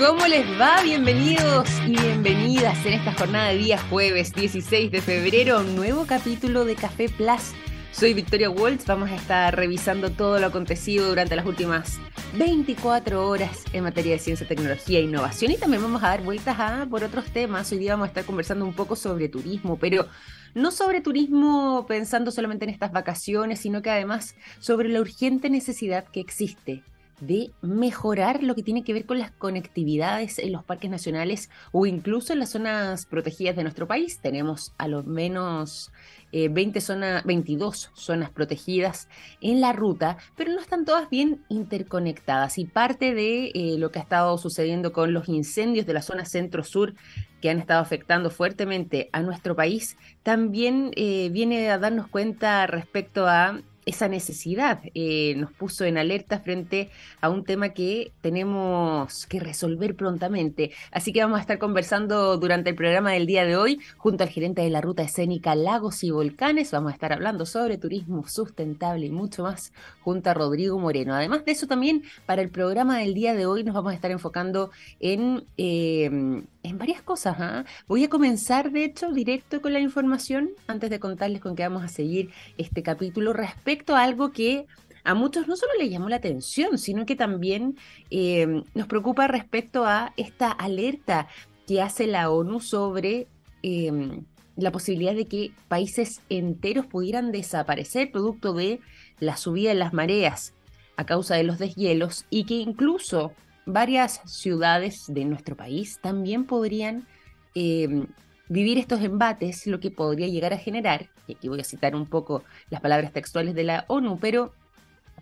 ¿Cómo les va? Bienvenidos y bienvenidas en esta jornada de día jueves 16 de febrero, un nuevo capítulo de Café Plus. Soy Victoria Waltz, vamos a estar revisando todo lo acontecido durante las últimas 24 horas en materia de ciencia, tecnología e innovación y también vamos a dar vueltas a por otros temas. Hoy día vamos a estar conversando un poco sobre turismo, pero no sobre turismo pensando solamente en estas vacaciones, sino que además sobre la urgente necesidad que existe de mejorar lo que tiene que ver con las conectividades en los parques nacionales o incluso en las zonas protegidas de nuestro país. Tenemos a lo menos 20 eh, zonas, 22 zonas protegidas en la ruta, pero no están todas bien interconectadas. Y parte de eh, lo que ha estado sucediendo con los incendios de la zona centro-sur que han estado afectando fuertemente a nuestro país, también eh, viene a darnos cuenta respecto a esa necesidad eh, nos puso en alerta frente a un tema que tenemos que resolver prontamente. Así que vamos a estar conversando durante el programa del día de hoy junto al gerente de la ruta escénica Lagos y Volcanes. Vamos a estar hablando sobre turismo sustentable y mucho más junto a Rodrigo Moreno. Además de eso también, para el programa del día de hoy nos vamos a estar enfocando en... Eh, en varias cosas. ¿ah? Voy a comenzar, de hecho, directo con la información antes de contarles con qué vamos a seguir este capítulo respecto a algo que a muchos no solo le llamó la atención, sino que también eh, nos preocupa respecto a esta alerta que hace la ONU sobre em, la posibilidad de que países enteros pudieran desaparecer producto de la subida de las mareas a causa de los deshielos y que incluso varias ciudades de nuestro país también podrían em, vivir estos embates, lo que podría llegar a generar, y aquí voy a citar un poco las palabras textuales de la ONU, pero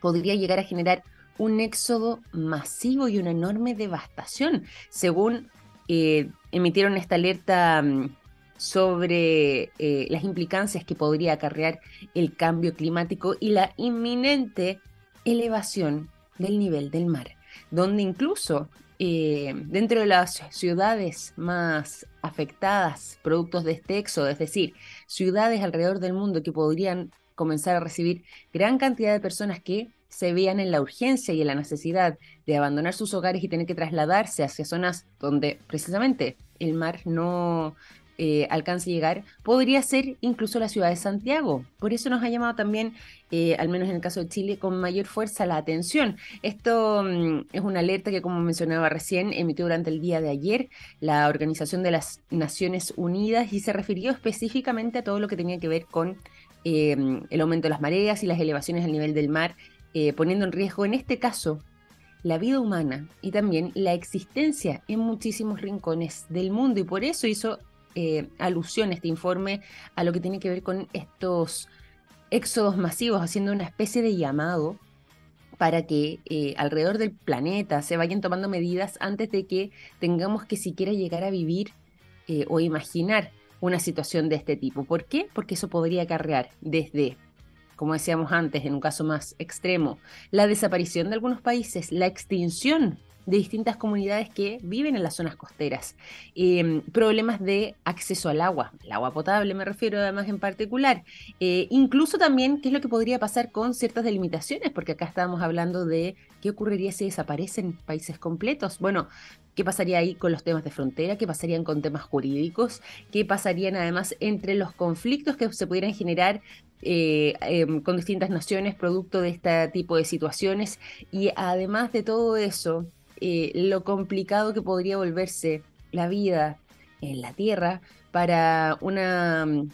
podría llegar a generar un éxodo masivo y una enorme devastación, según eh, emitieron esta alerta mm, sobre eh, las implicancias que podría acarrear el cambio climático y la inminente elevación del nivel del mar donde incluso eh, dentro de las ciudades más afectadas, productos de este éxodo, es decir, ciudades alrededor del mundo que podrían comenzar a recibir gran cantidad de personas que se vean en la urgencia y en la necesidad de abandonar sus hogares y tener que trasladarse hacia zonas donde precisamente el mar no eh, alcance a llegar, podría ser incluso la ciudad de Santiago. Por eso nos ha llamado también, eh, al menos en el caso de Chile, con mayor fuerza la atención. Esto mm, es una alerta que, como mencionaba recién, emitió durante el día de ayer la Organización de las Naciones Unidas y se refirió específicamente a todo lo que tenía que ver con eh, el aumento de las mareas y las elevaciones al nivel del mar, poniendo en riesgo, en este caso, la vida humana y también la existencia en muchísimos rincones del mundo y por eso hizo eh, alusión este informe a lo que tiene que ver con estos éxodos masivos, haciendo una especie de llamado para que eh, alrededor del planeta se vayan tomando medidas antes de que tengamos que siquiera llegar a vivir eh, o imaginar una situación de este tipo. ¿Por qué? Porque eso podría acarrear desde, como decíamos antes, en un caso más extremo, la desaparición de algunos países, la extinción de distintas comunidades que viven en las zonas costeras. Em, problemas de acceso al agua, el agua potable me refiero además en particular. Eh, incluso también qué es lo que podría pasar con ciertas delimitaciones, porque acá estábamos hablando de qué ocurriría si desaparecen países completos. Bueno, ¿Qué pasaría ahí con los temas de frontera? ¿Qué pasarían con temas jurídicos? ¿Qué pasarían además entre los conflictos que se pudieran generar eh, em, con distintas naciones producto de este tipo de situaciones? Y además de todo eso, eh, lo complicado que podría volverse la vida en la Tierra para una mm,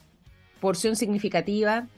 porción significativa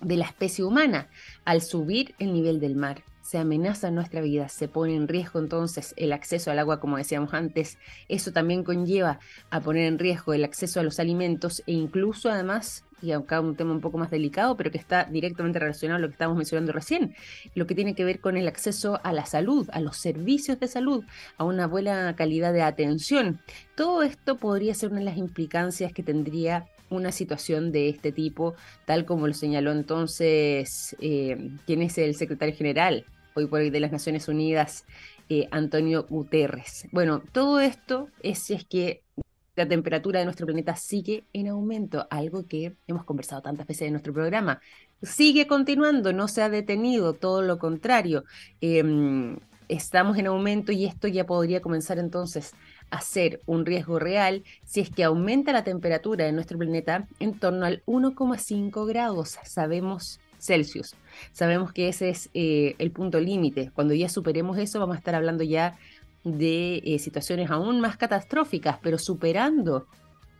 de la especie humana al subir el nivel del mar. Se amenaza nuestra vida, se pone en riesgo entonces el acceso al agua, como decíamos antes, eso también conlleva a poner en riesgo el acceso a los alimentos e incluso además, y acá un tema un poco más delicado, pero que está directamente relacionado a lo que estábamos mencionando recién, lo que tiene que ver con el acceso a la salud, a los servicios de salud, a una buena calidad de atención. Todo esto podría ser una de las implicancias que tendría una situación de este tipo, tal como lo señaló entonces eh, quien es el secretario general hoy por hoy de las Naciones Unidas, eh, Antonio Guterres. Bueno, todo esto es si es que la temperatura de nuestro planeta sigue en aumento, algo que hemos conversado tantas veces en nuestro programa. Sigue continuando, no se ha detenido, todo lo contrario. Em, estamos en aumento y esto ya podría comenzar entonces a ser un riesgo real si es que aumenta la temperatura de nuestro planeta en torno al 1,5 grados, sabemos Celsius. Sabemos que ese es eh, el punto límite. Cuando ya superemos eso vamos a estar hablando ya de eh, situaciones aún más catastróficas, pero superando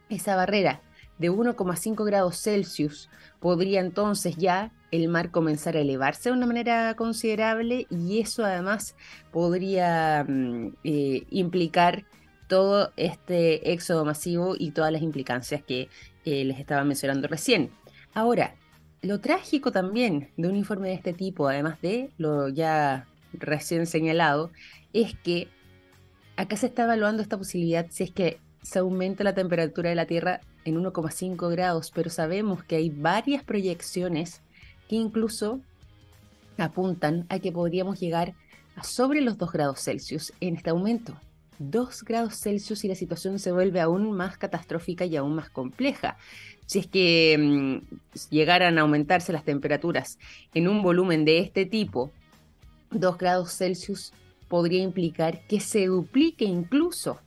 esa barrera de 1,5 grados Celsius, podría entonces ya el mar comenzar a elevarse de una manera considerable y eso además podría mm, eh, implicar todo este éxodo masivo y todas las implicancias que eh, les estaba mencionando recién. Ahora, lo trágico también de un informe de este tipo, además de lo ya recién señalado, es que acá se está evaluando esta posibilidad si es que se aumenta la temperatura de la Tierra en 1,5 grados, pero sabemos que hay varias proyecciones que incluso apuntan a que podríamos llegar a sobre los 2 grados Celsius en este aumento. 2 grados Celsius y la situación se vuelve aún más catastrófica y aún más compleja. Si es que mm, llegaran a aumentarse las temperaturas en un volumen de este tipo, 2 grados Celsius podría implicar que se duplique incluso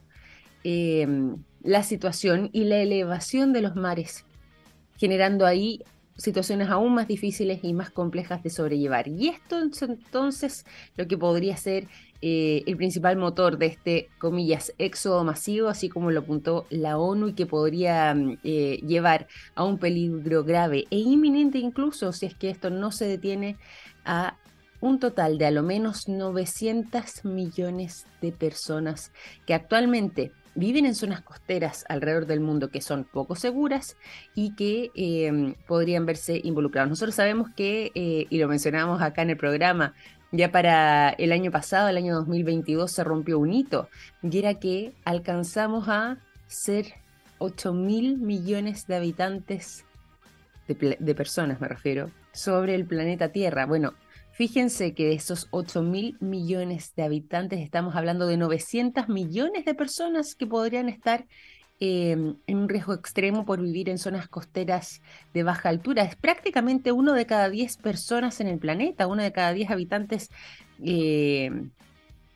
em, la situación y la elevación de los mares, generando ahí situaciones aún más difíciles y más complejas de sobrellevar. Y esto entonces lo que podría ser eh, el principal motor de este, comillas, éxodo masivo, así como lo apuntó la ONU y que podría mm, eh, llevar a un peligro grave e inminente incluso si es que esto no se detiene a un total de a lo menos 900 millones de personas que actualmente viven en zonas costeras alrededor del mundo que son poco seguras y que em, podrían verse involucrados. Nosotros sabemos que, eh, y lo mencionamos acá en el programa, ya para el año pasado, el año 2022, se rompió un hito y era que alcanzamos a ser 8 mil millones de habitantes, de, de personas me refiero, sobre el planeta Tierra. Bueno, Fíjense que de esos 8 mil millones de habitantes estamos hablando de 900 millones de personas que podrían estar em, en un riesgo extremo por vivir en zonas costeras de baja altura. Es prácticamente uno de cada 10 personas en el planeta, uno de cada 10 habitantes em,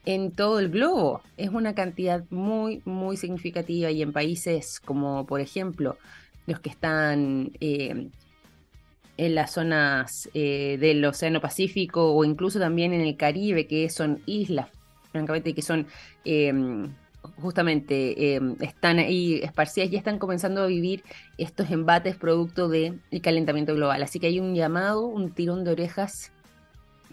en todo el globo. Es una cantidad muy, muy significativa y en países como, por ejemplo, los que están em, en las zonas eh, del Océano Pacífico o incluso también en el Caribe, que son islas, francamente, que son em, justamente em, están ahí esparcidas y están comenzando a vivir estos embates producto del calentamiento global. Así que hay un llamado, un tirón de orejas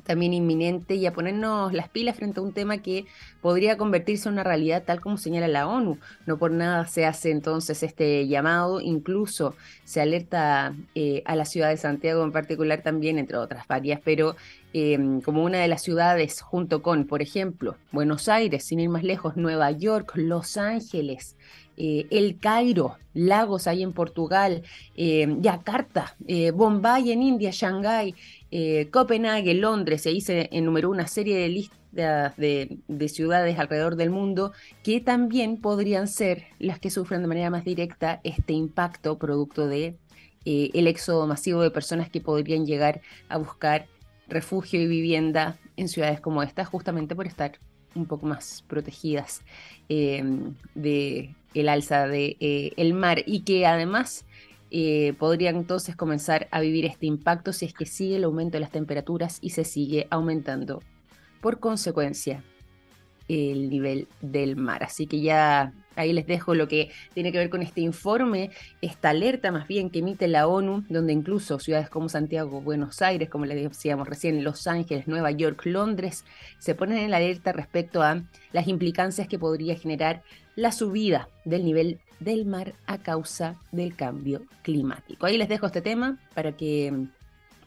también inminente y a ponernos las pilas frente a un tema que podría convertirse en una realidad tal como señala la ONU. No por nada se hace entonces este llamado, incluso se alerta eh, a la ciudad de Santiago en particular también, entre otras varias, pero em, como una de las ciudades junto con, por ejemplo, Buenos Aires, sin ir más lejos, Nueva York, Los Ángeles, eh, El Cairo, Lagos ahí en Portugal, eh, Yakarta, Bombay en India, Shanghái, eh, Copenhague, Londres, se se enumeró una serie de listas de, ciudades alrededor del mundo que también podrían ser las que sufren de manera más directa este impacto producto de eh, el éxodo masivo de personas que podrían llegar a buscar refugio y vivienda en ciudades como esta, justamente por estar un poco más protegidas eh, de el alza del de, el mar y que además eh, podrían entonces comenzar a vivir este impacto si es que sigue el aumento de las temperaturas y se sigue aumentando por consecuencia el nivel del mar. Así que ya ahí les dejo lo que tiene que ver con este informe, esta alerta más bien que emite la ONU, donde incluso ciudades como Santiago, Buenos Aires, como les decíamos recién, Los Ángeles, Nueva York, Londres, se ponen en alerta respecto a las implicancias que podría generar la subida del nivel del mar a causa del cambio climático. Ahí les dejo este tema para que mm,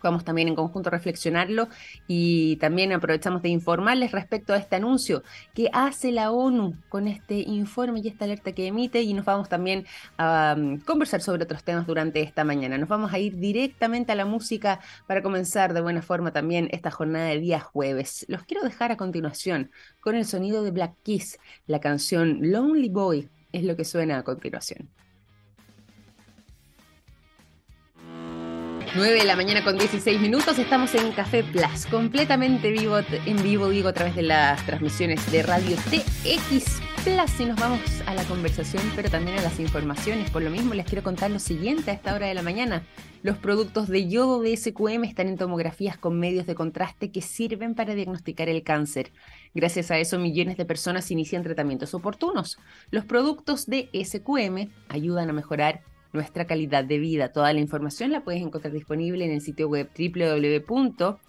podamos también en conjunto reflexionarlo y también aprovechamos de informarles respecto a este anuncio que hace la ONU con este informe y esta alerta que emite y nos vamos también a mm, conversar sobre otros temas durante esta mañana. Nos vamos a ir directamente a la música para comenzar de buena forma también esta jornada de día jueves. Los quiero dejar a continuación con el sonido de Black Kiss, la canción Lonely Boy es lo que suena a continuación. 9 de la mañana con 16 minutos, estamos en Café Plus, completamente vivo, en vivo, digo, a través de las transmisiones de Radio TX Plus. Y nos vamos a la conversación, pero también a las informaciones. Por lo mismo, les quiero contar lo siguiente a esta hora de la mañana. Los productos de yodo de SQM están en tomografías con medios de contraste que sirven para diagnosticar el cáncer. Gracias a eso, millones de personas inician tratamientos oportunos. Los productos de SQM ayudan a mejorar nuestra calidad de vida. Toda la información la puedes encontrar disponible en el sitio web www.sqm.com.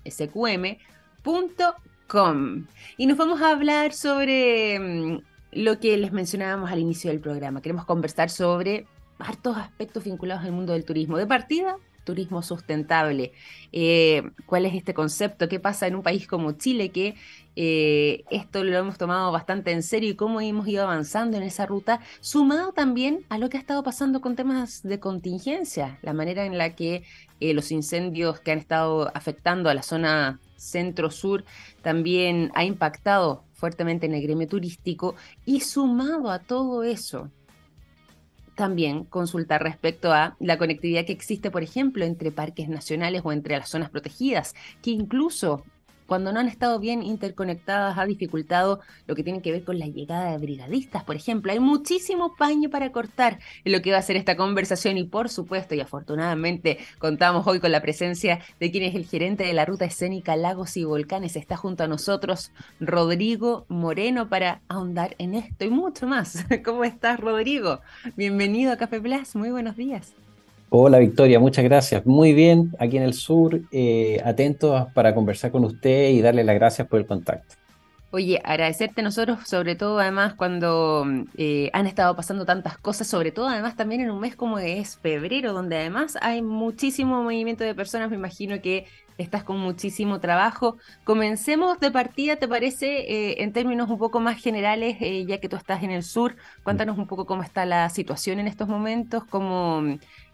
Y nos vamos a hablar sobre mm, lo que les mencionábamos al inicio del programa. Queremos conversar sobre hartos aspectos vinculados al mundo del turismo. De partida, turismo sustentable. Eh, ¿Cuál es este concepto? ¿Qué pasa en un país como Chile que eh, esto lo hemos tomado bastante en serio y cómo hemos ido avanzando en esa ruta, sumado también a lo que ha estado pasando con temas de contingencia, la manera en la que eh, los incendios que han estado afectando a la zona centro-sur también ha impactado fuertemente en el gremio turístico y sumado a todo eso, también consultar respecto a la conectividad que existe, por ejemplo, entre parques nacionales o entre las zonas protegidas, que incluso cuando no han estado bien interconectadas ha dificultado lo que tiene que ver con la llegada de brigadistas, por ejemplo. Hay muchísimo paño para cortar en lo que va a ser esta conversación y por supuesto y afortunadamente contamos hoy con la presencia de quien es el gerente de la ruta escénica Lagos y Volcanes. Está junto a nosotros Rodrigo Moreno para ahondar en esto y mucho más. ¿Cómo estás, Rodrigo? Bienvenido a Café Plus. Muy buenos días. Hola Victoria, muchas gracias. Muy bien, aquí en el sur, eh, atentos para conversar con usted y darle las gracias por el contacto. Oye, agradecerte a nosotros, sobre todo además cuando eh, han estado pasando tantas cosas, sobre todo además también en un mes como es febrero, donde además hay muchísimo movimiento de personas, me imagino que estás con muchísimo trabajo. Comencemos de partida, ¿te parece? Eh, en términos un poco más generales, ya que tú estás en el sur, cuéntanos un poco cómo está la situación en estos momentos, cómo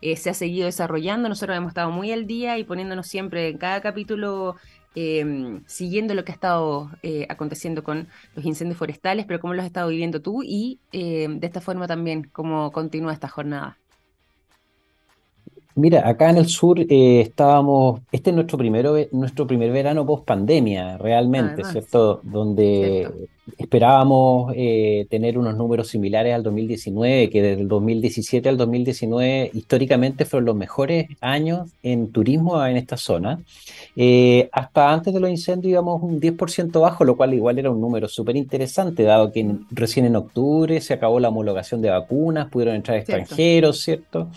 eh, se ha seguido desarrollando. Nosotros hemos estado muy al día y poniéndonos siempre en cada capítulo em, siguiendo lo que ha estado eh, aconteciendo con los incendios forestales, pero cómo lo has estado viviendo tú y em, de esta forma también cómo continúa esta jornada. Mira, acá en el sur eh, estábamos, este es nuestro, primero, nuestro primer verano post pandemia, realmente, ¿cierto? Donde esperábamos eh, tener unos números similares al 2019, que desde el 2017 al 2019 históricamente fueron los mejores años en turismo en esta zona. Eh, hasta antes de los incendios íbamos un 10% bajo, lo cual igual era un número súper interesante, dado que recién en octubre se acabó la homologación de vacunas, pudieron entrar extranjeros, ¿cierto?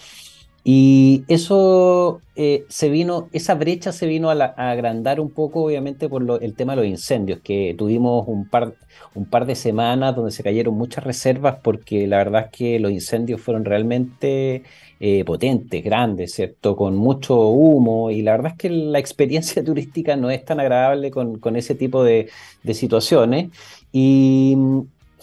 Y eso eh, se vino, esa brecha se vino a, agrandar un poco, obviamente, por el tema de los incendios, que tuvimos un par, un par de semanas donde se cayeron muchas reservas, porque la verdad es que los incendios fueron realmente eh, potentes, grandes, ¿cierto? Con mucho humo, y la verdad es que la experiencia turística no es tan agradable con, con ese tipo de, de situaciones. Y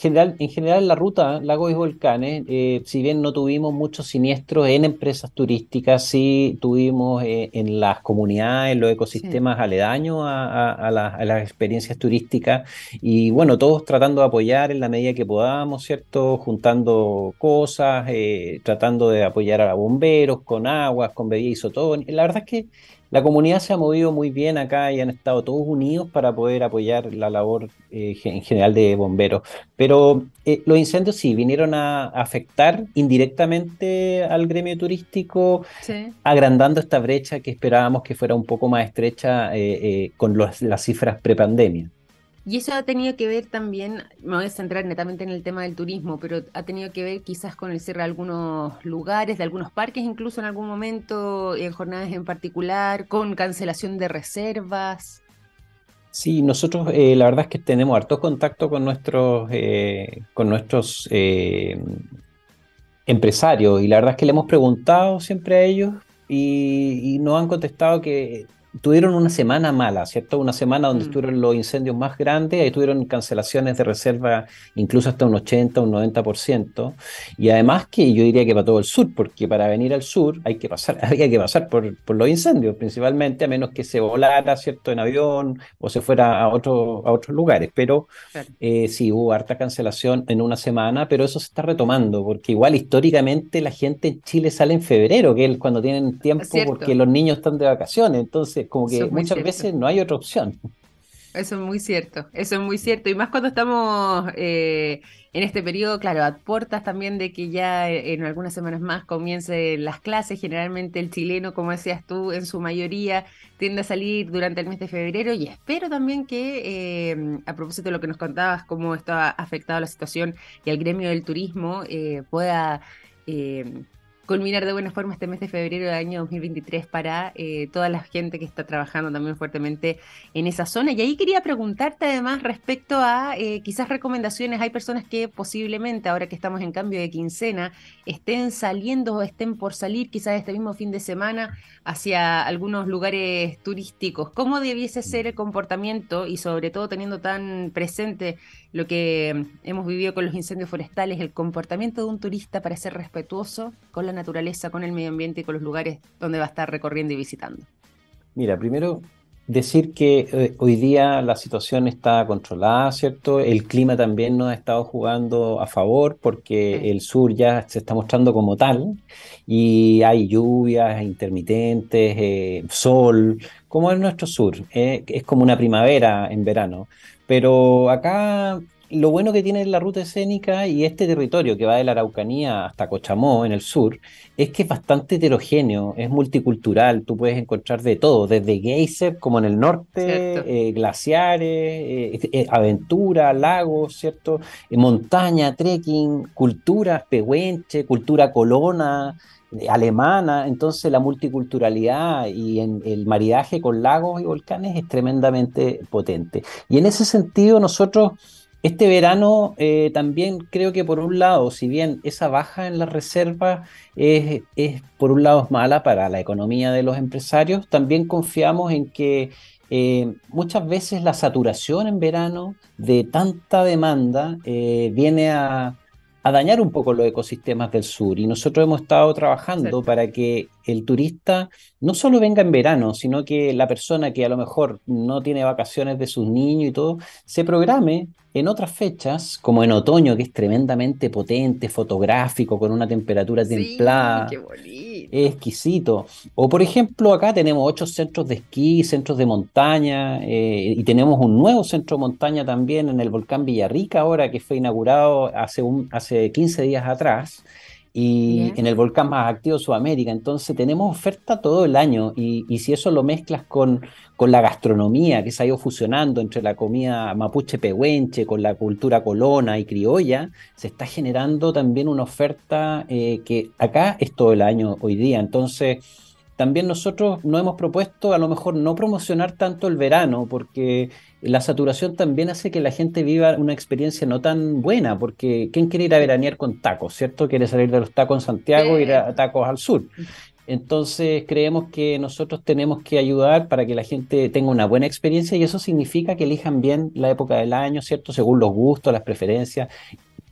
general, en general la ruta Lagos y Volcanes, eh, si bien no tuvimos muchos siniestros en empresas turísticas, sí tuvimos eh, en las comunidades, en los ecosistemas aledaños a, las experiencias turísticas y bueno, todos tratando de apoyar en la medida que podamos, ¿cierto? Juntando cosas, eh, tratando de apoyar a bomberos con aguas, con bebidas isotónicas. La verdad es que la comunidad se ha movido muy bien acá y han estado todos unidos para poder apoyar la labor eh, en general de bomberos. Pero eh, los incendios sí vinieron a afectar indirectamente al gremio turístico, agrandando esta brecha que esperábamos que fuera un poco más estrecha eh, con las cifras prepandemia. Y eso ha tenido que ver también, me voy a centrar netamente en el tema del turismo, pero ha tenido que ver quizás con el cierre de algunos lugares, de algunos parques, incluso en algún momento, en jornadas en particular, con cancelación de reservas. Sí, nosotros eh, la verdad es que tenemos harto contacto con nuestros, eh, con nuestros eh, empresarios y la verdad es que le hemos preguntado siempre a ellos y, y nos han contestado que tuvieron una semana mala, ¿cierto? Una semana donde mm. estuvieron los incendios más grandes, ahí tuvieron cancelaciones de reserva incluso hasta un 80, un 90%, y además que yo diría que para todo el sur, porque para venir al sur hay que pasar, había que pasar por, por los incendios principalmente, a menos que se volara, ¿cierto? En avión o se fuera a, otro, a otros lugares, pero eh, sí, hubo harta cancelación en una semana, pero eso se está retomando, porque igual históricamente la gente en Chile sale en febrero, que es cuando tienen tiempo porque los niños están de vacaciones, entonces como que muchas veces no hay otra opción. Eso es muy cierto, eso es muy cierto. Y más cuando estamos eh, en este periodo, claro, a puertas también de que ya en algunas semanas más comiencen las clases. Generalmente el chileno, como decías tú, en su mayoría tiende a salir durante el mes de febrero. Y espero también que, eh, a propósito de lo que nos contabas, cómo está afectada la situación y el gremio del turismo, eh, pueda culminar de buena forma este mes de febrero del año 2023 para eh, toda la gente que está trabajando también fuertemente en esa zona. Y ahí quería preguntarte además respecto a eh, quizás recomendaciones. Hay personas que posiblemente, ahora que estamos en cambio de quincena, estén saliendo o estén por salir quizás este mismo fin de semana hacia algunos lugares turísticos. ¿Cómo debiese ser el comportamiento y sobre todo teniendo tan presente lo que hemos vivido con los incendios forestales, el comportamiento de un turista para ser respetuoso con la naturaleza, con el medio ambiente y con los lugares donde va a estar recorriendo y visitando? Mira, primero decir que eh, hoy día la situación está controlada, ¿cierto? El clima también nos ha estado jugando a favor porque el sur ya se está mostrando como tal y hay lluvias intermitentes, eh, sol, como es nuestro sur, eh, es como una primavera en verano. Pero acá lo bueno que tiene la ruta escénica y este territorio que va de la Araucanía hasta Cochamó, en el sur, es que es bastante heterogéneo, es multicultural, tú puedes encontrar de todo, desde geyser como en el norte, eh, glaciares, eh, eh, aventura, lagos, ¿cierto? montaña, trekking, cultura pehuenche, cultura colona, alemana, entonces la multiculturalidad y en el maridaje con lagos y volcanes es tremendamente potente. Y en ese sentido nosotros este verano eh, también creo que por un lado, si bien esa baja en las reservas es, por un lado mala para la economía de los empresarios, también confiamos en que eh, muchas veces la saturación en verano de tanta demanda eh, viene a, a dañar un poco los ecosistemas del sur. Y nosotros hemos estado trabajando para que el turista no solo venga en verano, sino que la persona que a lo mejor no tiene vacaciones de sus niños y todo, se programe en otras fechas, como en otoño, que es tremendamente potente, fotográfico, con una temperatura templada. qué es exquisito. O por ejemplo, acá tenemos ocho centros de esquí, centros de montaña, eh, y tenemos un nuevo centro de montaña también en el volcán Villarrica ahora, que fue inaugurado hace, un, hace 15 días atrás y en el volcán más activo de Sudamérica. Entonces tenemos oferta todo el año y, si eso lo mezclas con, con, la gastronomía que se ha ido fusionando entre la comida mapuche pehuenche con la cultura colona y criolla, se está generando también una oferta eh, que acá es todo el año hoy día. Entonces también nosotros no hemos propuesto a lo mejor no promocionar tanto el verano porque la saturación también hace que la gente viva una experiencia no tan buena, porque ¿quién quiere ir a veranear con tacos, cierto? Quiere salir de los tacos en Santiago e ir a tacos al sur. Entonces creemos que nosotros tenemos que ayudar para que la gente tenga una buena experiencia y eso significa que elijan bien la época del año, ¿cierto? Según los gustos, las preferencias.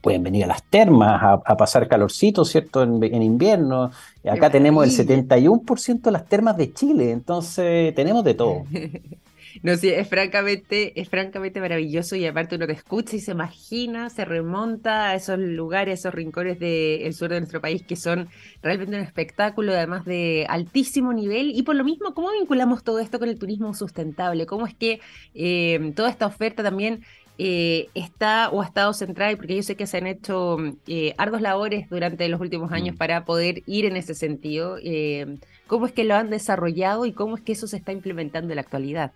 Pueden venir a las termas a, pasar calorcito, ¿cierto? En, en invierno. Acá tenemos el 71% de las termas de Chile, entonces tenemos de todo. No, sí, es francamente, es francamente maravilloso y aparte uno te escucha y se imagina, se remonta a esos lugares, esos rincones del sur de nuestro país que son realmente un espectáculo, además de altísimo nivel. Y por lo mismo, ¿cómo vinculamos todo esto con el turismo sustentable? ¿Cómo es que eh, toda esta oferta también eh, está o ha estado centrada, porque yo sé que se han hecho eh, arduas labores durante los últimos años mm. para poder ir en ese sentido. ¿Cómo es que lo han desarrollado y cómo es que eso se está implementando en la actualidad?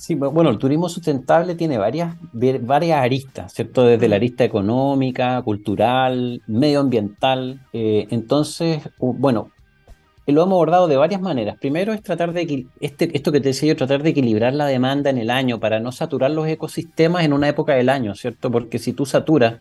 Sí, bueno, el turismo sustentable tiene varias, varias aristas, ¿cierto? Desde la arista económica, cultural, medioambiental. Eh, entonces, bueno, lo hemos abordado de varias maneras. Primero es tratar de, este, esto que te decía yo, tratar de equilibrar la demanda en el año para no saturar los ecosistemas en una época del año, ¿cierto? Porque si tú saturas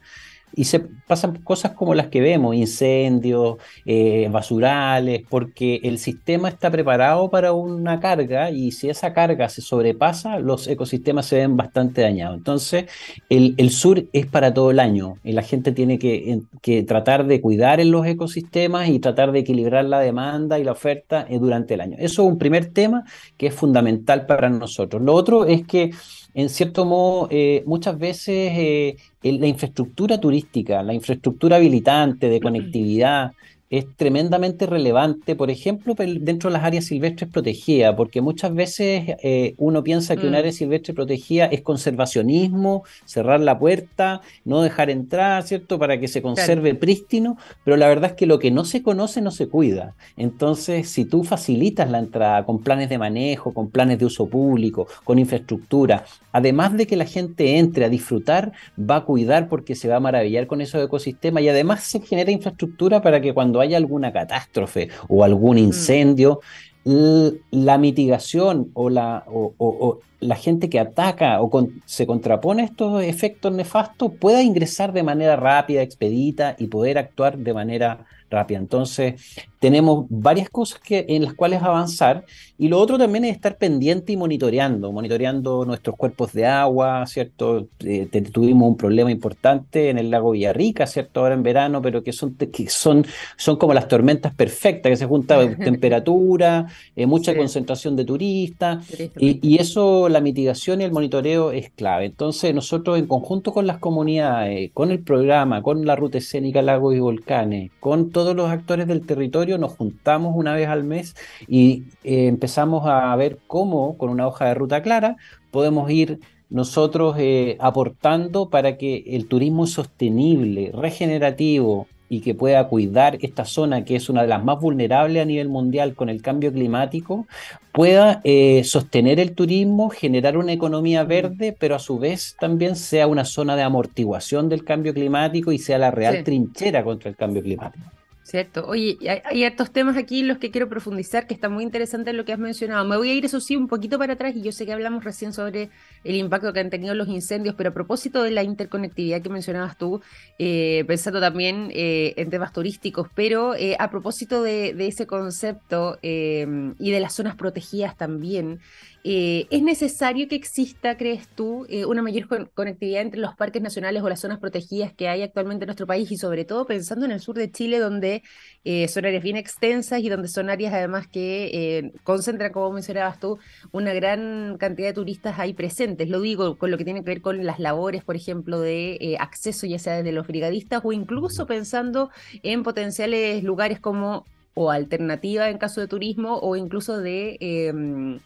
y se pasan cosas como las que vemos, incendios, eh, basurales, porque el sistema está preparado para una carga y si esa carga se sobrepasa, los ecosistemas se ven bastante dañados. Entonces, el, sur es para todo el año y la gente tiene que, tratar de cuidar en los ecosistemas y tratar de equilibrar la demanda y la oferta eh, durante el año. Eso es un primer tema que es fundamental para nosotros. Lo otro es que en cierto modo, eh, muchas veces eh, la infraestructura turística, la infraestructura habilitante de conectividad, es tremendamente relevante, por ejemplo, dentro de las áreas silvestres protegidas, porque muchas veces eh, uno piensa que un mm. área silvestre protegida es conservacionismo, cerrar la puerta, no dejar entrar, ¿cierto? Para que se conserve prístino, pero la verdad es que lo que no se conoce no se cuida. Entonces, si tú facilitas la entrada con planes de manejo, con planes de uso público, con infraestructura, además de que la gente entre a disfrutar, va a cuidar porque se va a maravillar con esos ecosistemas y además se genera infraestructura para que cuando hay alguna catástrofe o algún mm. incendio, la mitigación o la, o, la gente que ataca o se contrapone a estos efectos nefastos pueda ingresar de manera rápida, expedita y poder actuar de manera rápida. Entonces, tenemos varias cosas que, en las cuales avanzar y lo otro también es estar pendiente y monitoreando, monitoreando nuestros cuerpos de agua, ¿cierto? Eh, tuvimos un problema importante en el lago Villarrica, ¿cierto? Ahora en verano, pero que son, que son, son como las tormentas perfectas, que se junta temperatura, eh, mucha concentración de turistas y, y, eso, la mitigación y el monitoreo es clave. Entonces, nosotros en conjunto con las comunidades, con el programa, con la ruta escénica Lagos y Volcanes, con todos los actores del territorio, nos juntamos una vez al mes y eh, empezamos a ver cómo, con una hoja de ruta clara, podemos ir nosotros eh, aportando para que el turismo sostenible, regenerativo y que pueda cuidar esta zona que es una de las más vulnerables a nivel mundial con el cambio climático, pueda eh, sostener el turismo, generar una economía verde, pero a su vez también sea una zona de amortiguación del cambio climático y sea la real trinchera contra el cambio climático. Cierto. Oye, hay, hay estos temas aquí en los que quiero profundizar, que está muy interesante lo que has mencionado. Me voy a ir, eso sí, un poquito para atrás, y yo sé que hablamos recién sobre el impacto que han tenido los incendios, pero a propósito de la interconectividad que mencionabas tú, eh, pensando también eh, en temas turísticos, pero eh, a propósito de, de ese concepto y de las zonas protegidas también, eh, ¿Es necesario que exista, crees tú, eh, una mayor conectividad entre los parques nacionales o las zonas protegidas que hay actualmente en nuestro país y sobre todo pensando en el sur de Chile, donde eh, son áreas bien extensas y donde son áreas además que concentran, como mencionabas tú, una gran cantidad de turistas ahí presentes? Lo digo con lo que tiene que ver con las labores, por ejemplo, de acceso ya sea desde los brigadistas o incluso pensando en potenciales lugares como o alternativa en caso de turismo o incluso de em,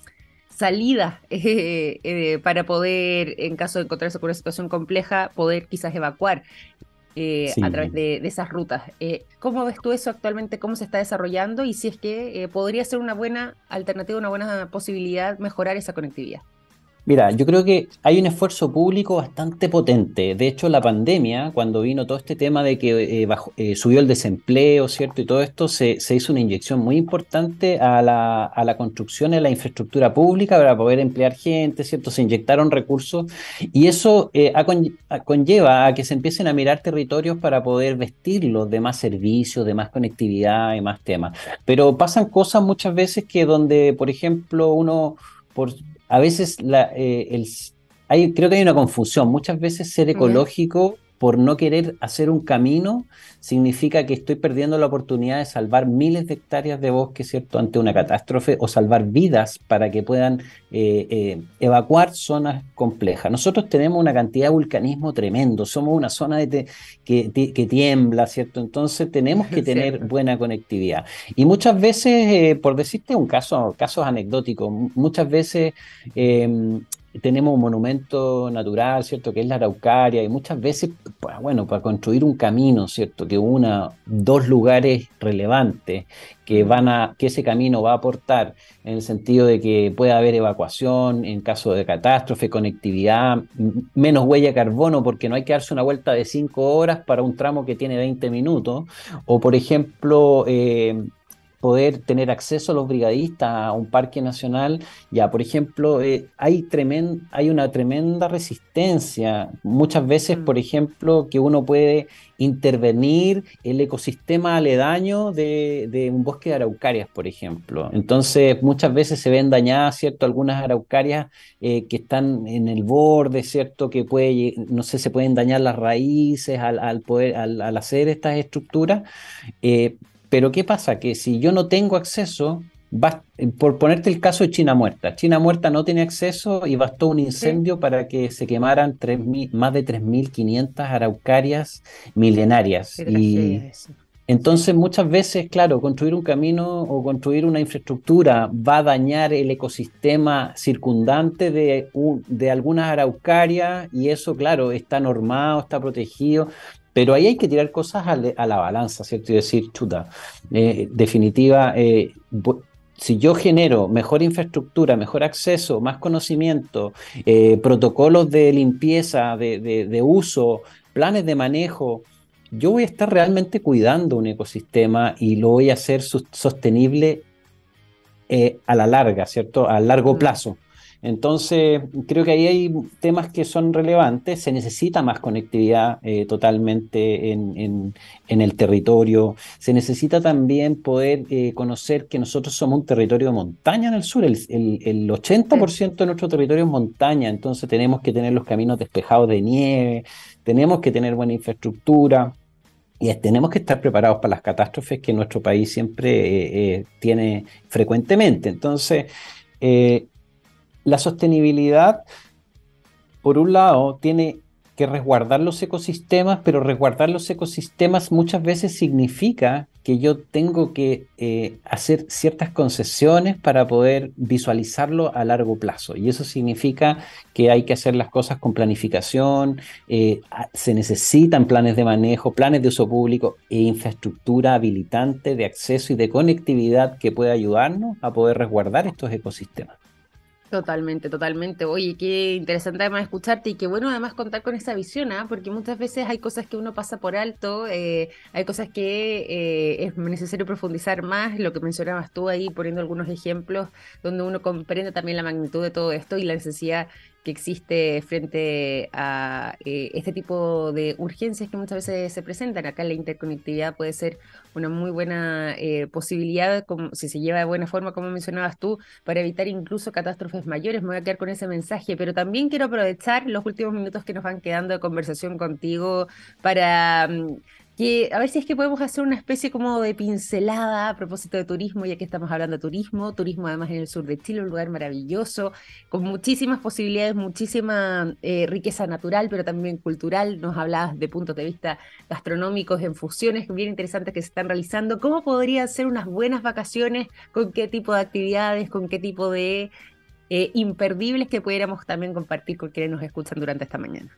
salida eh, eh, para poder, en caso de encontrarse con una situación compleja, poder quizás evacuar eh, a través de, esas rutas. ¿Cómo ves tú eso actualmente? ¿Cómo se está desarrollando? Y si es que podría ser una buena alternativa, una buena posibilidad mejorar esa conectividad. Mira, yo creo que hay un esfuerzo público bastante potente. De hecho, la pandemia, cuando vino todo este tema de que eh, eh, subió el desempleo, ¿cierto? Y todo esto, se, hizo una inyección muy importante a la, a la construcción de la infraestructura pública para poder emplear gente, ¿cierto? Se inyectaron recursos y eso eh, conlleva a que se empiecen a mirar territorios para poder vestirlos de más servicios, de más conectividad y más temas. Pero pasan cosas muchas veces que donde, por ejemplo, uno... Por, a veces la, eh, el, hay, creo que hay una confusión. Muchas veces ser ecológico por no querer hacer un camino significa que estoy perdiendo la oportunidad de salvar miles de hectáreas de bosque, ¿cierto?, ante una catástrofe o salvar vidas para que puedan eh, eh, evacuar zonas complejas. Nosotros tenemos una cantidad de vulcanismo tremendo, somos una zona de que, que, tiembla, ¿cierto? Entonces tenemos que tener buena conectividad. Y muchas veces, por decirte un caso, casos anecdóticos, muchas veces tenemos un monumento natural, ¿cierto? Que es la Araucaria, y muchas veces, pues, bueno, para construir un camino, ¿cierto? Que una dos lugares relevantes que van a, que ese camino va a aportar en el sentido de que pueda haber evacuación en caso de catástrofe, conectividad, menos huella de carbono, porque no hay que darse una vuelta de cinco horas para un tramo que tiene 20 minutos, o por ejemplo, eh, poder tener acceso a los brigadistas a un parque nacional. Ya, por ejemplo, eh, hay, hay una tremenda resistencia. Muchas veces, mm. por ejemplo, que uno puede intervenir el ecosistema aledaño de, un bosque de araucarias, por ejemplo. Entonces, muchas veces se ven dañadas, ¿cierto? Algunas araucarias eh, que están en el borde, ¿cierto? Que puede, no sé, se pueden dañar las raíces al, poder, al, hacer estas estructuras. Eh, pero ¿qué pasa? Que si yo no tengo acceso, por ponerte el caso de China Muerta, China Muerta no tiene acceso y bastó un incendio para que se quemaran más de 3.500 araucarias milenarias. Y entonces muchas veces, claro, construir un camino o construir una infraestructura va a dañar el ecosistema circundante de, de algunas araucarias y eso, claro, está normado, está protegido, pero ahí hay que tirar cosas a, la balanza, ¿cierto? Y decir, chuta, eh, definitiva, eh, si yo genero mejor infraestructura, mejor acceso, más conocimiento, eh, protocolos de limpieza, de, uso, planes de manejo, yo voy a estar realmente cuidando un ecosistema y lo voy a hacer sostenible a la larga, ¿cierto? A largo plazo. Entonces, creo que ahí hay temas que son relevantes. Se necesita más conectividad eh, totalmente en, el territorio. Se necesita también poder eh, conocer que nosotros somos un territorio de montaña en el sur. El, 80% de nuestro territorio es montaña, entonces tenemos que tener los caminos despejados de nieve, tenemos que tener buena infraestructura. Y tenemos que estar preparados para las catástrofes que nuestro país siempre eh, tiene frecuentemente. Entonces, la sostenibilidad, por un lado, tiene que resguardar los ecosistemas, pero resguardar los ecosistemas muchas veces significa que yo tengo que eh, hacer ciertas concesiones para poder visualizarlo a largo plazo. Y eso significa que hay que hacer las cosas con planificación, eh, se necesitan planes de manejo, planes de uso público e infraestructura habilitante de acceso y de conectividad que pueda ayudarnos a poder resguardar estos ecosistemas. Totalmente, totalmente. Oye, qué interesante además escucharte y qué bueno además contar con esa visión, ¿ah? porque muchas veces hay cosas que uno pasa por alto, eh, hay cosas que eh, es necesario profundizar más, lo que mencionabas tú ahí poniendo algunos ejemplos donde uno comprende también la magnitud de todo esto y la necesidad que existe frente a eh, este tipo de urgencias que muchas veces se presentan. Acá la interconectividad puede ser una muy buena eh, posibilidad, como, si se lleva de buena forma, como mencionabas tú, para evitar incluso catástrofes mayores. Me voy a quedar con ese mensaje, pero también quiero aprovechar los últimos minutos que nos van quedando de conversación contigo para... Mm, que a ver si es que podemos hacer una especie como de pincelada a propósito de turismo, ya que estamos hablando de turismo, turismo además en el sur de Chile, un lugar maravilloso, con muchísimas posibilidades, muchísima eh, riqueza natural, pero también cultural. Nos hablabas de puntos de vista gastronómicos, en fusiones bien interesantes que se están realizando. ¿Cómo podrían ser unas buenas vacaciones? ¿Con qué tipo de actividades? ¿Con qué tipo de eh, imperdibles que pudiéramos también compartir con quienes nos escuchan durante esta mañana?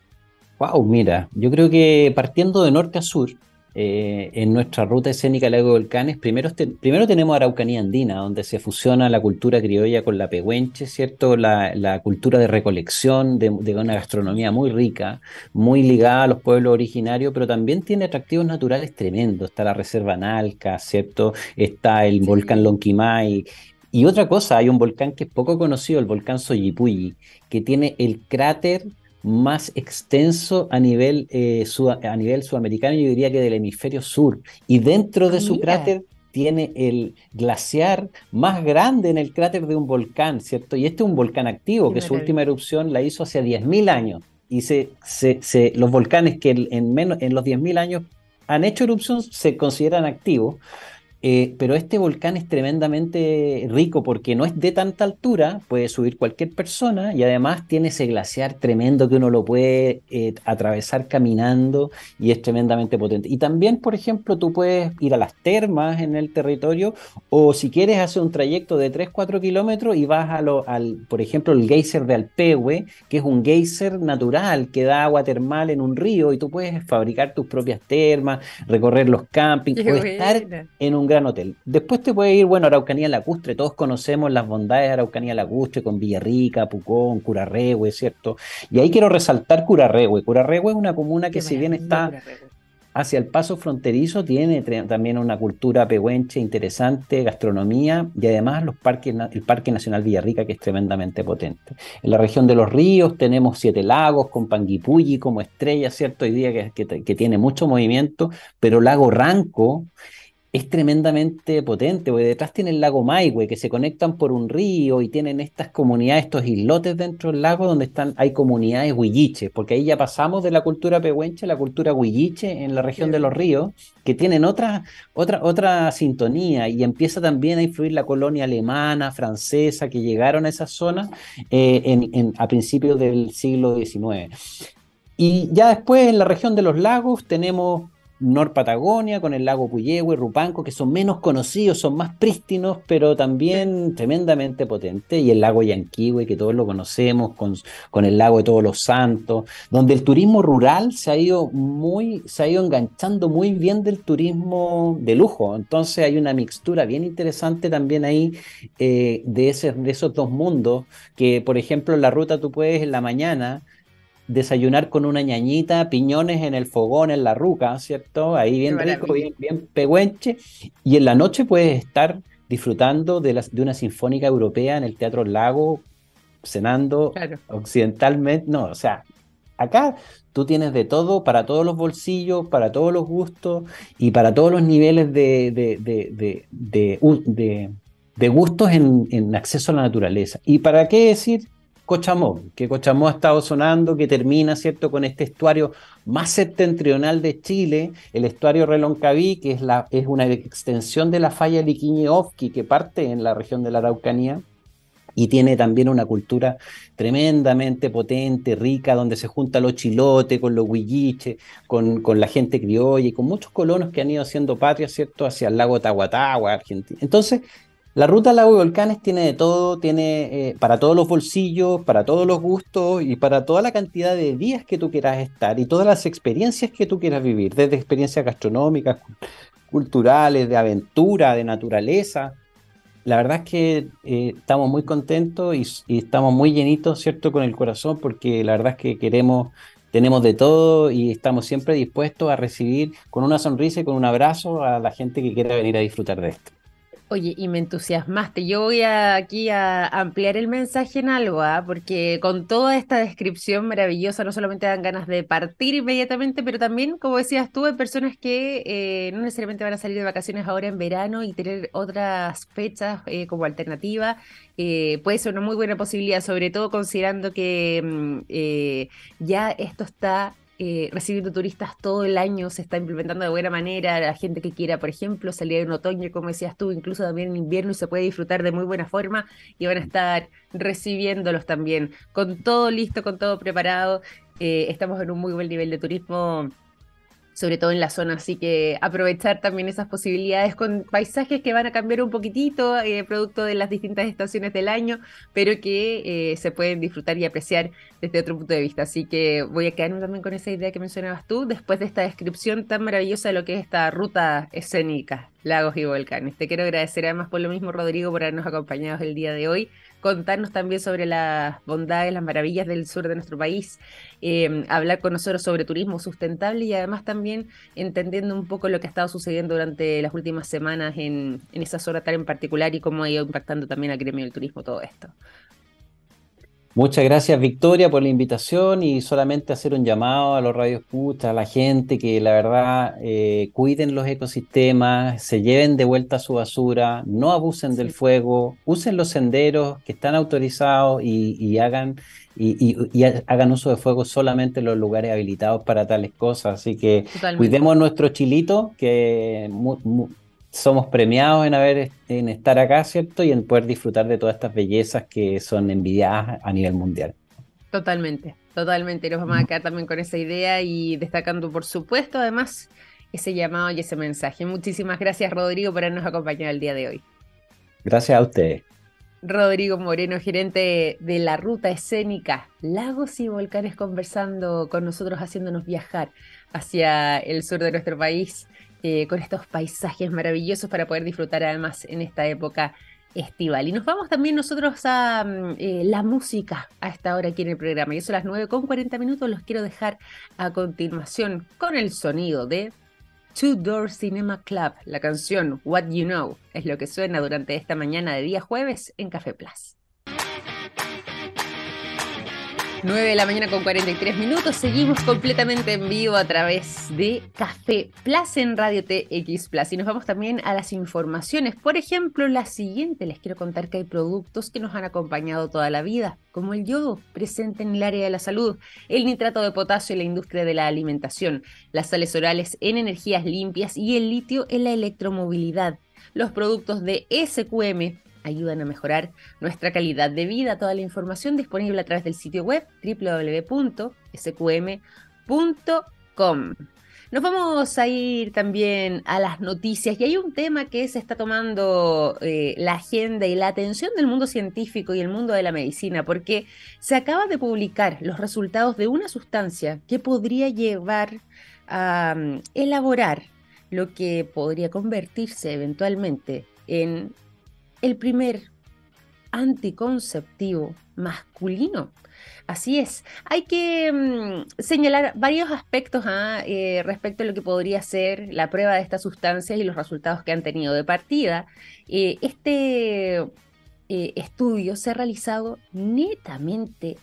Wow, mira, yo creo que partiendo de norte a sur, eh, en nuestra ruta escénica Lago Volcanes, primero, primero tenemos Araucanía Andina, donde se fusiona la cultura criolla con la pehuenche, ¿cierto? La, cultura de recolección, de, una gastronomía muy rica, muy ligada a los pueblos originarios, pero también tiene atractivos naturales tremendos. Está la Reserva Nalca, ¿cierto? Está el volcán Lonquimay, y otra cosa, hay un volcán que es poco conocido, el volcán Soyipuyi, que tiene el cráter más extenso a nivel, eh, a nivel sudamericano, yo diría que del hemisferio sur. Y dentro de ah, su cráter tiene el glaciar más grande en el cráter de un volcán, ¿cierto? Y este es un volcán activo, que su última erupción la hizo hace 10.000 años. Y se, se, los volcanes que en, menos, en los 10.000 años han hecho erupción se consideran activos. Eh, pero este volcán es tremendamente rico porque no es de tanta altura, puede subir cualquier persona y además tiene ese glaciar tremendo que uno lo puede eh, atravesar caminando y es tremendamente potente. Y también, por ejemplo, tú puedes ir a las termas en el territorio o si quieres hacer un trayecto de 3-4 kilómetros y vas a lo, al, por ejemplo, el geyser de Alpehue, que es un geyser natural que da agua termal en un río y tú puedes fabricar tus propias termas, recorrer los campings, puedes estar en un hotel. Después te puede ir, bueno, Araucanía Lacustre, todos conocemos las bondades de Araucanía Lacustre con Villarrica, Pucón, Curarrehue, ¿cierto? Y ahí quiero resaltar Curarrehue. Curarrehue es una comuna que si bien está hacia el paso fronterizo tiene también una cultura pehuenche interesante, gastronomía y además los parques, el Parque Nacional Villarrica que es tremendamente potente. En la región de los ríos tenemos Siete Lagos con Panguipulli como estrella, ¿cierto? Hoy día que, que tiene mucho movimiento, pero Lago Ranco es tremendamente potente, porque detrás tiene el lago Maihue, que se conectan por un río y tienen estas comunidades, estos islotes dentro del lago donde están, hay comunidades huilliches, porque ahí ya pasamos de la cultura pehuenche a la cultura huilliche en la región de los ríos, que tienen otra, otra, otra sintonía y empieza también a influir la colonia alemana, francesa, que llegaron a esa zona eh, a principios del siglo XIX. Y ya después en la región de los lagos tenemos Nor Patagonia, con el lago Puyehue, Rupanco, que son menos conocidos, son más prístinos, pero también tremendamente potentes, y el lago Yanquihue, que todos lo conocemos, con, con, el lago de Todos los Santos, donde el turismo rural se ha ido muy, se ha ido enganchando muy bien del turismo de lujo. Entonces hay una mixtura bien interesante también ahí eh, de, ese, de esos dos mundos, que por ejemplo en la ruta tú puedes en la mañana desayunar con una ñañita, piñones en el fogón, en la ruca, ¿cierto? Ahí bien rico, bien, bien pegüenche. Y en la noche puedes estar disfrutando de, de una sinfónica europea en el Teatro Lago, cenando occidentalmente. No, o sea, acá tú tienes de todo para todos los bolsillos, para todos los gustos y para todos los niveles de, de, de gustos en, en acceso a la naturaleza. ¿Y para qué decir? Cochamó, que Cochamó ha estado sonando, que termina, ¿cierto?, con este estuario más septentrional de Chile, el estuario Reloncaví, que es, la, una extensión de la falla Liquiñe-Ofqui, que parte en la región de la Araucanía, y tiene también una cultura tremendamente potente, rica, donde se junta los chilotes con los huilliches, con, con, la gente criolla y con muchos colonos que han ido haciendo patria, ¿cierto?, hacia el lago Tahuatahua, Argentina. Entonces, la ruta Lago y Volcanes tiene de todo, tiene eh, para todos los bolsillos, para todos los gustos y para toda la cantidad de días que tú quieras estar y todas las experiencias que tú quieras vivir, desde experiencias gastronómicas, culturales, de aventura, de naturaleza. La verdad es que eh, estamos muy contentos y, estamos muy llenitos, ¿cierto?, con el corazón, porque la verdad es que queremos, tenemos de todo y estamos siempre dispuestos a recibir con una sonrisa y con un abrazo a la gente que quiera venir a disfrutar de esto. Oye, y me entusiasmaste. Yo voy aquí a ampliar el mensaje en algo, ¿ah? porque con toda esta descripción maravillosa no solamente dan ganas de partir inmediatamente, pero también, como decías tú, hay personas que eh, no necesariamente van a salir de vacaciones ahora en verano y tener otras fechas eh, como alternativa. Eh, puede ser una muy buena posibilidad, sobre todo considerando que mm, ya esto está eh, recibiendo turistas todo el año, se está implementando de buena manera, la gente que quiera, por ejemplo, salir en otoño, como decías tú, incluso también en invierno y se puede disfrutar de muy buena forma y van a estar recibiéndolos también, con todo listo, con todo preparado. Eh, estamos en un muy buen nivel de turismo sobre todo en la zona, así que aprovechar también esas posibilidades con paisajes que van a cambiar un poquitito, eh, producto de las distintas estaciones del año, pero que eh, se pueden disfrutar y apreciar desde otro punto de vista. Así que voy a quedarme también con esa idea que mencionabas tú, después de esta descripción tan maravillosa de lo que es esta ruta escénica, lagos y volcanes. Te quiero agradecer además por lo mismo, Rodrigo, por habernos acompañado el día de hoy contarnos también sobre las bondades, las maravillas del sur de nuestro país, eh, hablar con nosotros sobre turismo sustentable y además también entendiendo un poco lo que ha estado sucediendo durante las últimas semanas en, en esa zona tal en particular y cómo ha ido impactando también al gremio del turismo todo esto. Muchas gracias Victoria por la invitación y solamente hacer un llamado a los radioescuchas, a la gente que la verdad eh, cuiden los ecosistemas, se lleven de vuelta su basura, no abusen del fuego, usen los senderos que están autorizados y, hagan y, hagan uso de fuego solamente en los lugares habilitados para tales cosas. Así que cuidemos nuestro chilito que somos premiados en haber en estar acá, ¿cierto? Y en poder disfrutar de todas estas bellezas que son envidiadas a nivel mundial. Totalmente, totalmente. Nos vamos a quedar también con esa idea y destacando, por supuesto, además, ese llamado y ese mensaje. Muchísimas gracias, Rodrigo, por habernos acompañado el día de hoy. Gracias a ustedes. Rodrigo Moreno, gerente de la ruta escénica Lagos y Volcanes, conversando con nosotros, haciéndonos viajar hacia el sur de nuestro país eh, con estos paisajes maravillosos para poder disfrutar además en esta época estival. Y nos vamos también nosotros a mm, eh, la música a esta hora aquí en el programa. Y eso a las 9 con 40 minutos los quiero dejar a continuación con el sonido de Two Door Cinema Club. La canción What You Know es lo que suena durante esta mañana de día jueves en Café Plus. 9 de la mañana con 43 minutos. Seguimos completamente en vivo a través de Café Plus en Radio TX Plus. Y nos vamos también a las informaciones. Por ejemplo, la siguiente, les quiero contar que hay productos que nos han acompañado toda la vida, como el yodo, presente en el área de la salud, el nitrato de potasio en la industria de la alimentación, las sales orales en energías limpias y el litio en la electromovilidad. Los productos de SQM ayudan a mejorar nuestra calidad de vida. Toda la información disponible a través del sitio web www.sqm.com. Nos vamos a ir también a las noticias y hay un tema que se está tomando eh, la agenda y la atención del mundo científico y el mundo de la medicina, porque se acaba de publicar los resultados de una sustancia que podría llevar a mm, elaborar lo que podría convertirse eventualmente en el primer anticonceptivo masculino. Así es, hay que mm, señalar varios aspectos ¿ah? eh, respecto a lo que podría ser la prueba de estas sustancias y los resultados que han tenido de partida. Eh, este eh, estudio se ha realizado netamente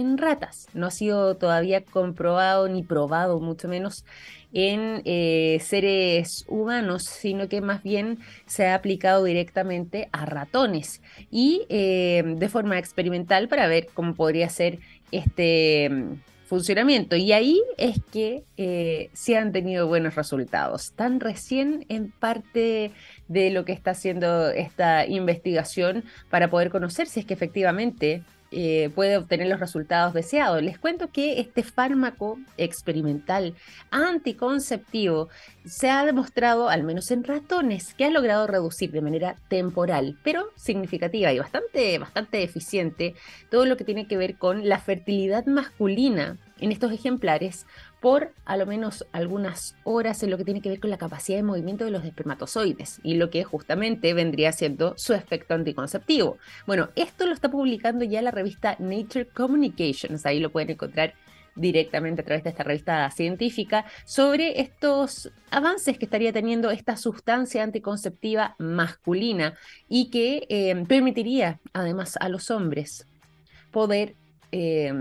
en ratas. No ha sido todavía comprobado ni probado, mucho menos en eh, seres humanos, sino que más bien se ha aplicado directamente a ratones y eh, de forma experimental para ver cómo podría ser este mm, funcionamiento. Y ahí es que eh, se han tenido buenos resultados. Tan recién en parte de lo que está haciendo esta investigación para poder conocer si es que efectivamente eh, puede obtener los resultados deseados. Les cuento que este fármaco experimental anticonceptivo se ha demostrado, al menos en ratones, que ha logrado reducir de manera temporal, pero significativa y bastante, bastante eficiente, todo lo que tiene que ver con la fertilidad masculina en estos ejemplares por a lo menos algunas horas en lo que tiene que ver con la capacidad de movimiento de los espermatozoides y lo que justamente vendría siendo su efecto anticonceptivo. Bueno, esto lo está publicando ya la revista Nature Communications, ahí lo pueden encontrar directamente a través de esta revista científica sobre estos avances que estaría teniendo esta sustancia anticonceptiva masculina y que eh, permitiría además a los hombres poder eh,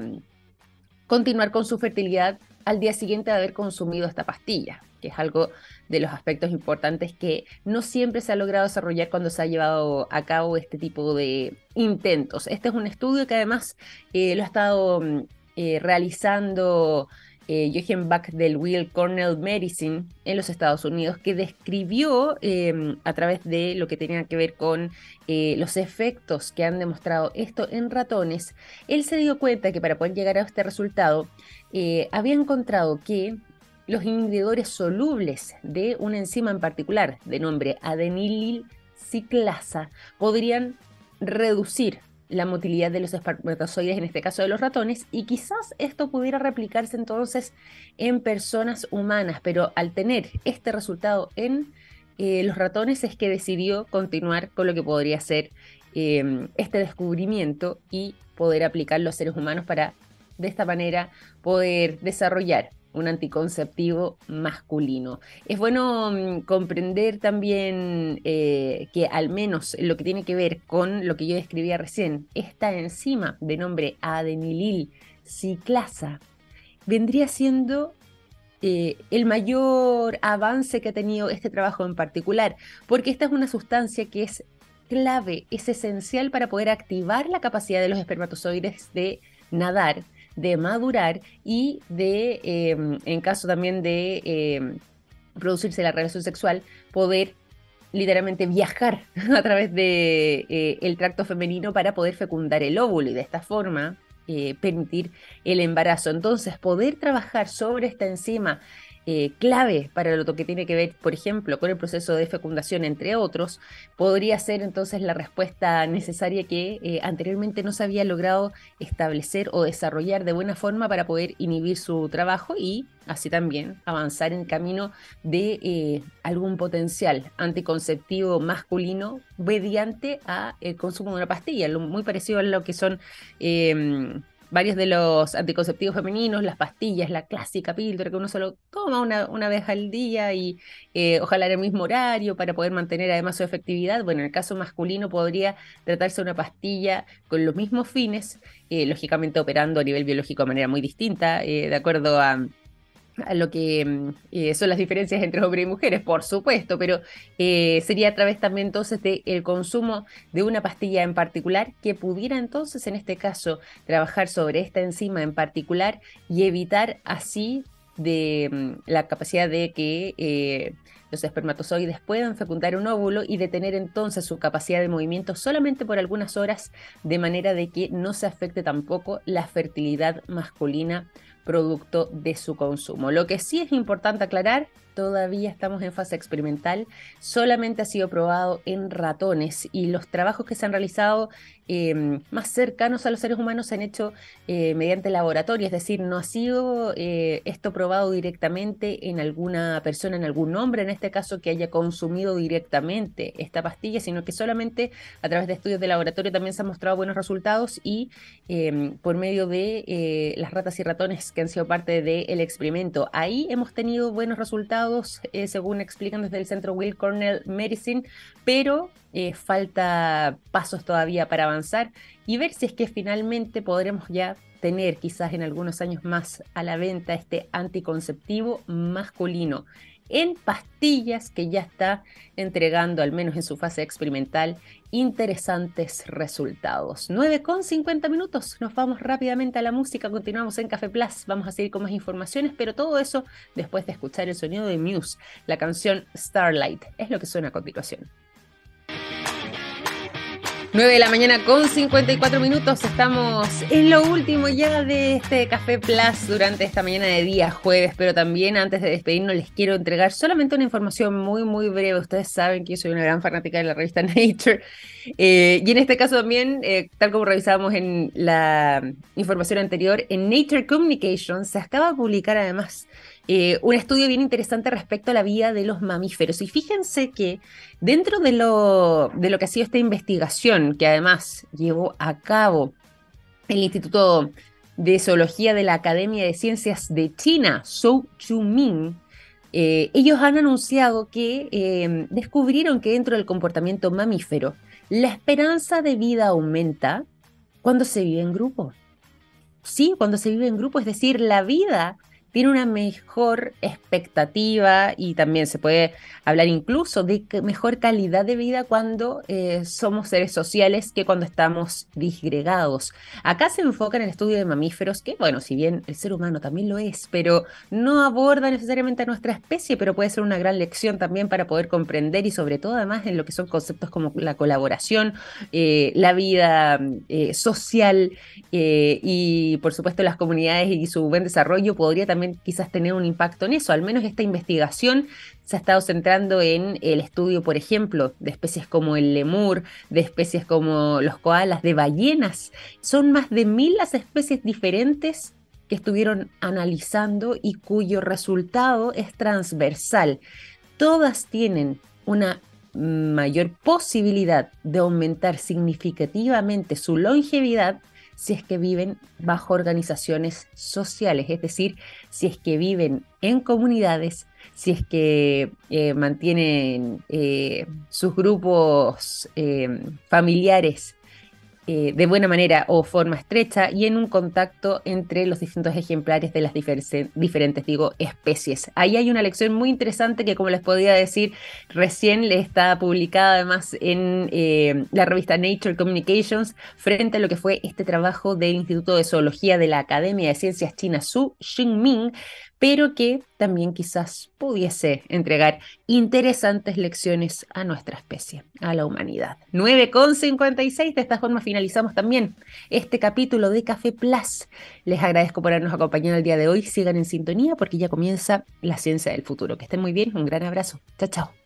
continuar con su fertilidad al día siguiente de haber consumido esta pastilla, que es algo de los aspectos importantes que no siempre se ha logrado desarrollar cuando se ha llevado a cabo este tipo de intentos. Este es un estudio que además eh, lo ha estado mm, eh, realizando eh, Jochen Bach del Will Cornell Medicine en los Estados Unidos, que describió em, a través de lo que tenía que ver con eh, los efectos que han demostrado esto en ratones, él se dio cuenta que para poder llegar a este resultado eh, había encontrado que los inhibidores solubles de una enzima en particular, de nombre adenilil ciclasa, podrían reducir la motilidad de los espermatozoides, en este caso de los ratones, y quizás esto pudiera replicarse entonces en personas humanas, pero al tener este resultado en eh, los ratones es que decidió continuar con lo que podría ser em, este descubrimiento y poder aplicarlo a seres humanos para de esta manera poder desarrollar un anticonceptivo masculino. Es bueno mm, comprender también eh, que al menos lo que tiene que ver con lo que yo describía recién, esta enzima de nombre adenilil ciclasa vendría siendo eh, el mayor avance que ha tenido este trabajo en particular, porque esta es una sustancia que es clave, es esencial para poder activar la capacidad de los espermatozoides de nadar de madurar y de, em, en caso también de em, producirse la relación sexual, poder literalmente viajar a través de eh, el tracto femenino para poder fecundar el óvulo y de esta forma eh, permitir el embarazo. Entonces, poder trabajar sobre esta enzima eh, clave para lo que tiene que ver, por ejemplo, con el proceso de fecundación, entre otros, podría ser entonces la respuesta necesaria que eh, anteriormente no se había logrado establecer o desarrollar de buena forma para poder inhibir su trabajo y así también avanzar en camino de eh, algún potencial anticonceptivo masculino mediante el consumo de una pastilla, muy parecido a lo que son em, varios de los anticonceptivos femeninos, las pastillas, la clásica píldora que uno solo toma una, una vez al día y eh, ojalá en el mismo horario para poder mantener además su efectividad. Bueno, en el caso masculino podría tratarse una pastilla con los mismos fines, eh, lógicamente operando a nivel biológico de manera muy distinta, de acuerdo a lo que mm, eh, son las diferencias entre hombres y mujeres, por supuesto, pero eh, sería a través también entonces del el consumo de una pastilla en particular que pudiera entonces en este caso trabajar sobre esta enzima en particular y evitar así de mm, la capacidad de que eh, los espermatozoides puedan fecundar un óvulo y detener entonces su capacidad de movimiento solamente por algunas horas, de manera de que no se afecte tampoco la fertilidad masculina producto de su consumo. Lo que sí es importante aclarar todavía estamos en fase experimental, solamente ha sido probado en ratones y los trabajos que se han realizado em, más cercanos a los seres humanos se han hecho eh, mediante laboratorio, es decir, no ha sido eh, esto probado directamente en alguna persona, en algún hombre, en este caso, que haya consumido directamente esta pastilla, sino que solamente a través de estudios de laboratorio también se han mostrado buenos resultados y em, por medio de eh, las ratas y ratones que han sido parte del experimento. Ahí hemos tenido buenos resultados eh, según explican desde el Centro Will Cornell Medicine, pero eh, falta pasos todavía para avanzar y ver si es que finalmente podremos ya tener quizás en algunos años más a la venta este anticonceptivo masculino en pastillas que ya está entregando, al menos en su fase experimental, interesantes resultados. 9 con 50 minutos, nos vamos rápidamente a la música, continuamos en Café Plus, vamos a seguir con más informaciones, pero todo eso después de escuchar el sonido de Muse, la canción Starlight, es lo que suena a continuación. 9 de la mañana con 54 minutos. Estamos en lo último ya de este Café Plus durante esta mañana de día jueves, pero también antes de despedirnos les quiero entregar solamente una información muy, muy breve. Ustedes saben que yo soy una gran fanática de la revista Nature eh, y en este caso también, eh, tal como revisábamos en la información anterior, en Nature Communications se acaba de publicar además eh, un estudio bien interesante respecto a la vida de los mamíferos. Y fíjense que dentro de lo, de lo que ha sido esta investigación, que además llevó a cabo el Instituto de Zoología de la Academia de Ciencias de China, Zhou Chuming, eh, ellos han anunciado que eh, descubrieron que dentro del comportamiento mamífero, la esperanza de vida aumenta cuando se vive en grupo. Sí, cuando se vive en grupo, es decir, la vida tiene una mejor expectativa y también se puede hablar incluso de mejor calidad de vida cuando eh, somos seres sociales que cuando estamos disgregados. Acá se enfoca en el estudio de mamíferos, que bueno, si bien el ser humano también lo es, pero no aborda necesariamente a nuestra especie, pero puede ser una gran lección también para poder comprender y sobre todo además en lo que son conceptos como la colaboración, eh, la vida eh, social y por supuesto las comunidades y su buen desarrollo podría también quizás tener un impacto en eso. Al menos esta investigación se ha estado centrando en el estudio, por ejemplo, de especies como el lemur, de especies como los koalas, de ballenas. Son más de mil las especies diferentes que estuvieron analizando y cuyo resultado es transversal. Todas tienen una mayor posibilidad de aumentar significativamente su longevidad si es que viven bajo organizaciones sociales, es decir, si es que viven en comunidades, si es que eh, mantienen eh, sus grupos eh, familiares eh, de buena manera o forma estrecha y en un contacto entre los distintos ejemplares de las diferentes, digo, especies. Ahí hay una lección muy interesante que, como les podía decir, recién le está publicada además en eh, la revista Nature Communications frente a lo que fue este trabajo del Instituto de Zoología de la Academia de Ciencias China Su Xingming, pero que también quizás pudiese entregar interesantes lecciones a nuestra especie, a la humanidad. 9,56, de esta forma finalizamos también este capítulo de Café Plus. Les agradezco por habernos acompañado el día de hoy, sigan en sintonía porque ya comienza la ciencia del futuro. Que estén muy bien, un gran abrazo. Chao, chao.